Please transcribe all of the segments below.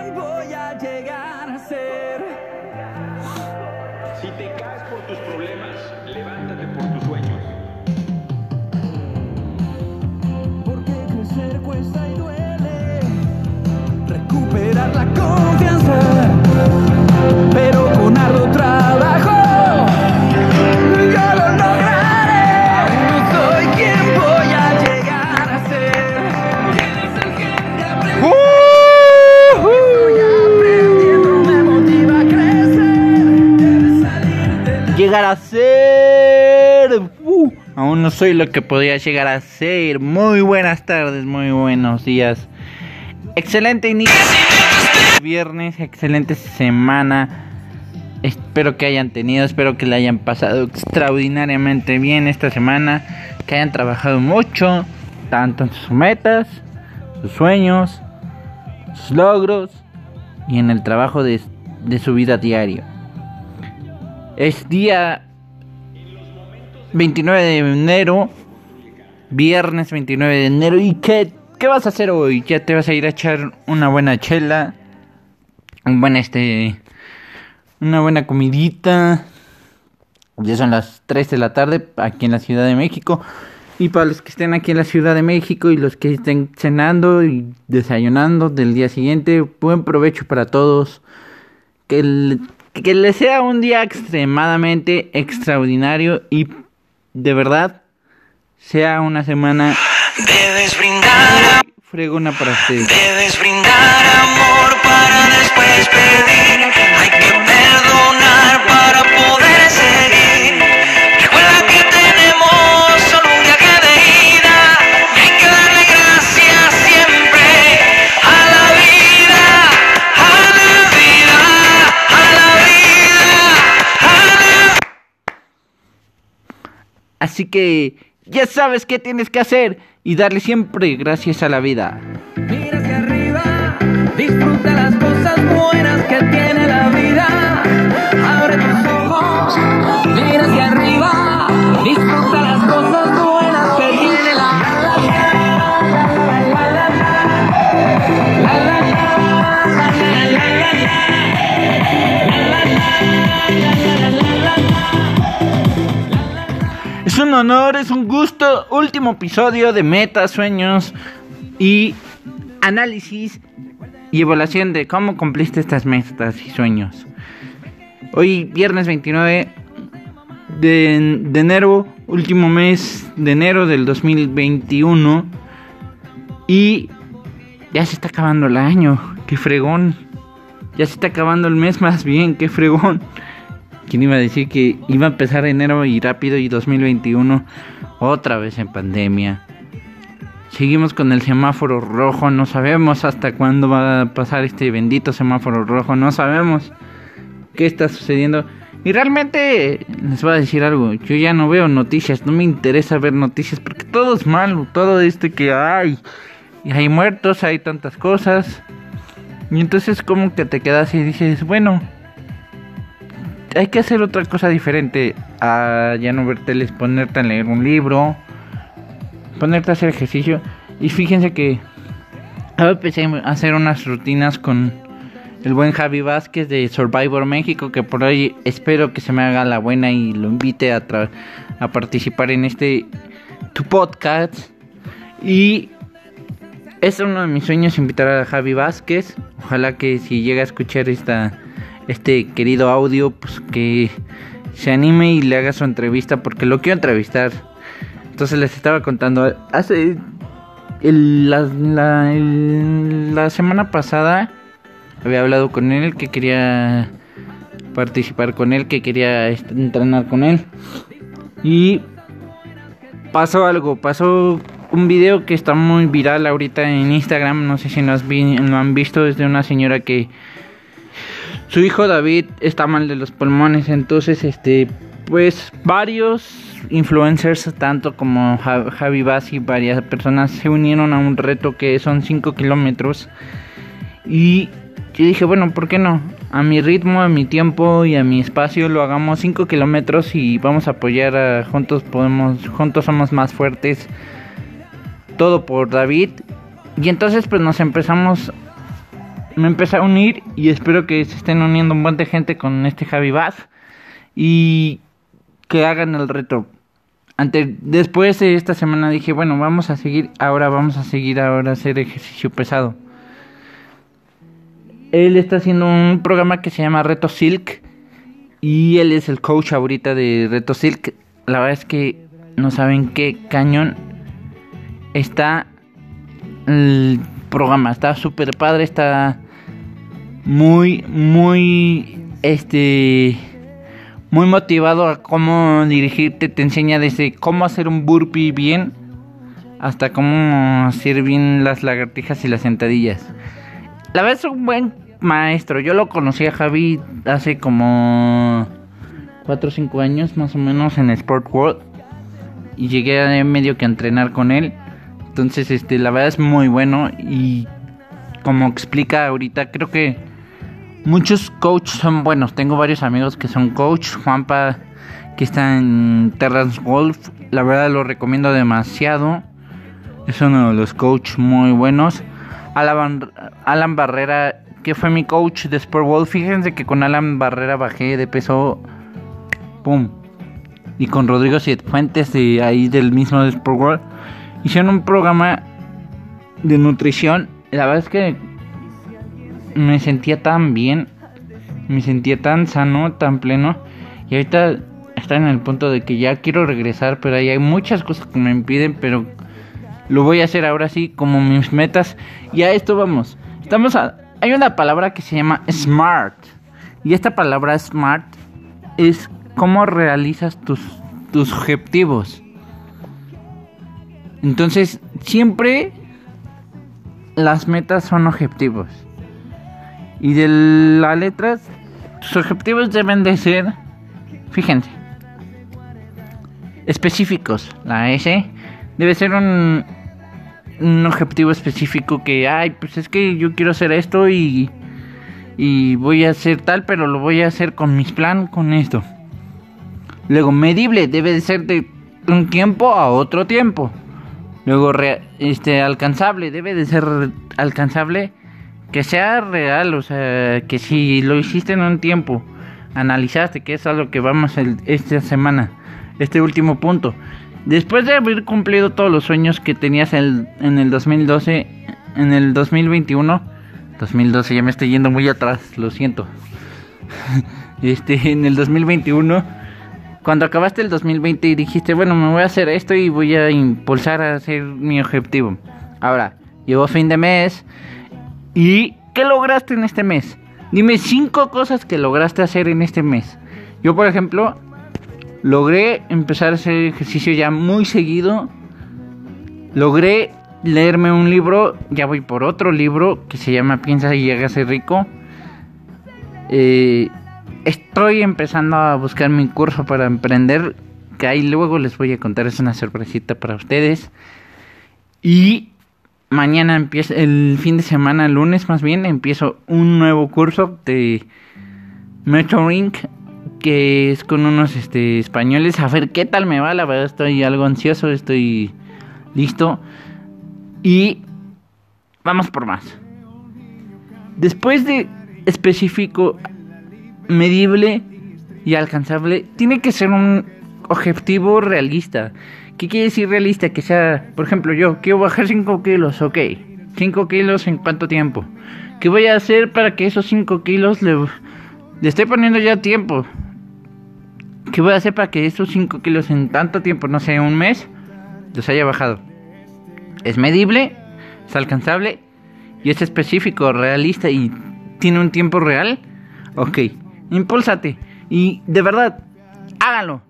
quién voy a llegar a ser. Si te caes por tus problemas, levántate por tus sueños. Porque crecer cuesta y duele. Recuperar la confianza. Soy lo que podría llegar a ser. Muy buenas tardes, muy buenos días. Excelente inicio. Viernes, excelente semana. Espero que hayan tenido, espero que la hayan pasado extraordinariamente bien esta semana. Que hayan trabajado mucho, tanto en sus metas, sus sueños, sus logros y en el trabajo de, de su vida diaria. Es día 29 de enero. Viernes 29 de enero. ¿Y qué, qué vas a hacer hoy? ¿Ya te vas a ir a echar una buena chela? Un buen este... Una buena comidita. Ya son las 3 de la tarde aquí en la Ciudad de México. Y para los que estén aquí en la Ciudad de México y los que estén cenando y desayunando del día siguiente, buen provecho para todos. Que, el- que les sea un día extremadamente extraordinario y de verdad sea una semana Debes brindar, fregona para ustedes. debes brindar amor para después pedir. Así que ya sabes qué tienes que hacer y darle siempre gracias a la vida. Mira hacia arriba, disfruta las cosas buenas que tiene la vida. Abre tus ojos, mira hacia arriba, disfruta las cosas honor, es un gusto. Último episodio de metas, sueños y análisis y evaluación de cómo cumpliste estas metas y sueños. Hoy, viernes 29 de, de enero, último mes de enero del 2021. Y ya se está acabando el año. Qué fregón. Ya se está acabando el mes más bien. Qué fregón. ¿Quién iba a decir que iba a empezar enero y rápido y 2021 otra vez en pandemia? Seguimos con el semáforo rojo, no sabemos hasta cuándo va a pasar este bendito semáforo rojo, no sabemos qué está sucediendo. Y realmente les voy a decir algo, yo ya no veo noticias, no me interesa ver noticias porque todo es malo, todo este que hay, y hay muertos, hay tantas cosas. Y entonces como que te quedas y dices, bueno, hay que hacer otra cosa diferente a ya no ver teles, ponerte a leer un libro, ponerte a hacer ejercicio. Y fíjense que ahora empecé a hacer unas rutinas con el buen Javi Vázquez de Survivor México, que por hoy espero que se me haga la buena y lo invite a, tra- a participar en este tu podcast. Y es uno de mis sueños invitar a Javi Vázquez. Ojalá que si llega a escuchar esta, este querido audio, pues que se anime y le haga su entrevista porque lo quiero entrevistar. Entonces les estaba contando, hace la, la- semana pasada había hablado con él que quería participar con él, que quería entrenar con él. Y pasó algo, pasó un video que está muy viral ahorita en Instagram, no sé si lo, has vi- lo han visto, es de una señora que su hijo David está mal de los pulmones, entonces este pues varios influencers, tanto como Ja- Javi Bass y varias personas se unieron a un reto que son 5 kilómetros y yo dije, bueno, ¿por qué no? A mi ritmo, a mi tiempo y a mi espacio lo hagamos 5 kilómetros y vamos a apoyar a Juntos Podemos, Juntos Somos Más Fuertes, todo por David. Y entonces pues nos empezamos me empecé a unir y espero que se estén uniendo un buen de gente con este Javi Vaz y que hagan el reto. Después de esta semana dije, bueno, vamos a seguir, ahora vamos a seguir ahora a hacer ejercicio pesado. Él está haciendo un programa que se llama Reto Silk y él es el coach ahorita de Reto Silk. La verdad es que no saben qué cañón está el programa. Está súper padre, está muy, muy, este, muy motivado a cómo dirigirte. Te enseña desde cómo hacer un burpee bien hasta cómo hacer bien las lagartijas y las sentadillas. La verdad es un buen maestro. Yo lo conocí a Javi hace como 4 o 5 años más o menos en Sport World. Y llegué medio que a entrenar con él. Entonces, este, la verdad es muy bueno. Y como explica ahorita, creo que muchos coaches son buenos. Tengo varios amigos que son coach. Juanpa, que está en Terrance Golf. La verdad lo recomiendo demasiado. Es uno de los coaches muy buenos. Alan, Alan Barrera, que fue mi coach de Sport World. Fíjense que con Alan Barrera bajé de peso. ¡Pum! Y con Rodrigo Fuentes de ahí del mismo Sport World. Hicieron un programa de nutrición. La verdad es que me sentía tan bien. Me sentía tan sano, tan pleno. Y ahorita está en el punto de que ya quiero regresar. Pero ahí hay muchas cosas que me impiden. Pero lo voy a hacer ahora sí como mis metas. Y a esto vamos. Estamos a, hay una palabra que se llama smart. Y esta palabra smart es cómo realizas tus, tus objetivos. Entonces, siempre las metas son objetivos. Y de las letras, tus objetivos deben de ser, fíjense, específicos. La S debe ser un, objetivo específico que, ay, pues es que yo quiero hacer esto y, y voy a hacer tal, pero lo voy a hacer con mis plan, con esto. Luego, medible, debe de ser de un tiempo a otro tiempo. Luego, este, alcanzable, debe de ser alcanzable que sea real, o sea, que si lo hiciste en un tiempo, analizaste, que es algo que vamos el, esta semana, este último punto. Después de haber cumplido todos los sueños que tenías en el, en el 2012, en el 2021, 2012 ya me estoy yendo muy atrás, lo siento. Este, en el 2021, cuando acabaste el 2020 y dijiste, bueno, me voy a hacer esto y voy a impulsar a hacer mi objetivo. Ahora, llegó fin de mes y ¿qué lograste en este mes? Dime cinco cosas que lograste hacer en este mes. Yo, por ejemplo, logré empezar a hacer ejercicio ya muy seguido. Logré leerme un libro, ya voy por otro libro que se llama Piensa y ser rico. Eh, estoy empezando a buscar mi curso para emprender, que ahí luego les voy a contar, es una sorpresita para ustedes. Y mañana empieza, el fin de semana, lunes más bien, empiezo un nuevo curso de mentoring que es con unos este, españoles. A ver qué tal me va, la verdad estoy algo ansioso, estoy listo. Y vamos por más. Después de específico, medible y alcanzable, tiene que ser un objetivo realista. ¿Qué quiere decir realista? Que sea, por ejemplo, yo quiero bajar 5 kilos, ok. 5 kilos en cuánto tiempo? ¿Qué voy a hacer para que esos 5 kilos le, le esté poniendo ya tiempo? ¿Qué voy a hacer para que esos 5 kilos en tanto tiempo, no sé, un mes, los haya bajado? Es medible, es alcanzable y es específico, realista y tiene un tiempo real. Ok, impúlsate y de verdad, hágalo.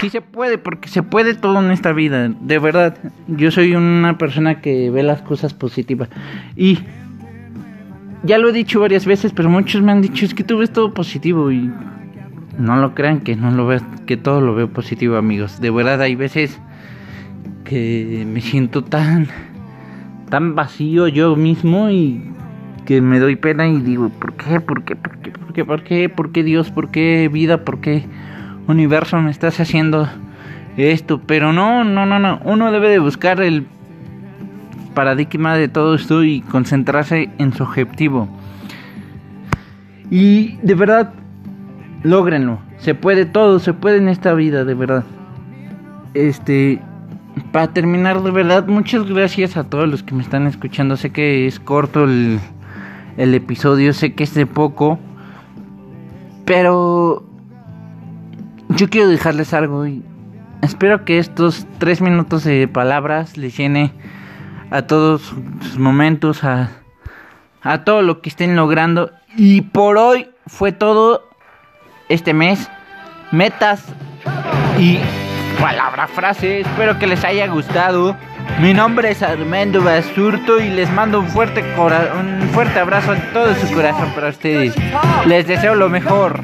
Si se puede, porque se puede todo en esta vida, de verdad. Yo soy una persona que ve las cosas positivas y ya lo he dicho varias veces, pero muchos me han dicho es que tú ves todo positivo y no lo crean que no lo veo, que todo lo veo positivo, amigos. De verdad hay veces que me siento tan tan vacío yo mismo y que me doy pena y digo, ¿por qué? ¿Por qué? ¿Por ¿Por qué? ¿Por qué? ¿Por qué Dios? ¿Por qué vida? ¿Por qué universo me estás haciendo esto? Pero no, no, no, no. Uno debe de buscar el paradigma de todo esto y concentrarse en su objetivo. Y de verdad, logrenlo. Se puede todo, se puede en esta vida, de verdad. Este, para terminar, de verdad, muchas gracias a todos los que me están escuchando. Sé que es corto el, el episodio, sé que es de poco. Pero yo quiero dejarles algo y espero que estos tres minutos de palabras les llene a todos sus momentos, a, a todo lo que estén logrando. Y por hoy fue todo este mes. Metas y palabra frase. Espero que les haya gustado. Mi nombre es Armando Basurto y les mando un fuerte, cora- un fuerte abrazo en todo su corazón para ustedes. Les deseo lo mejor.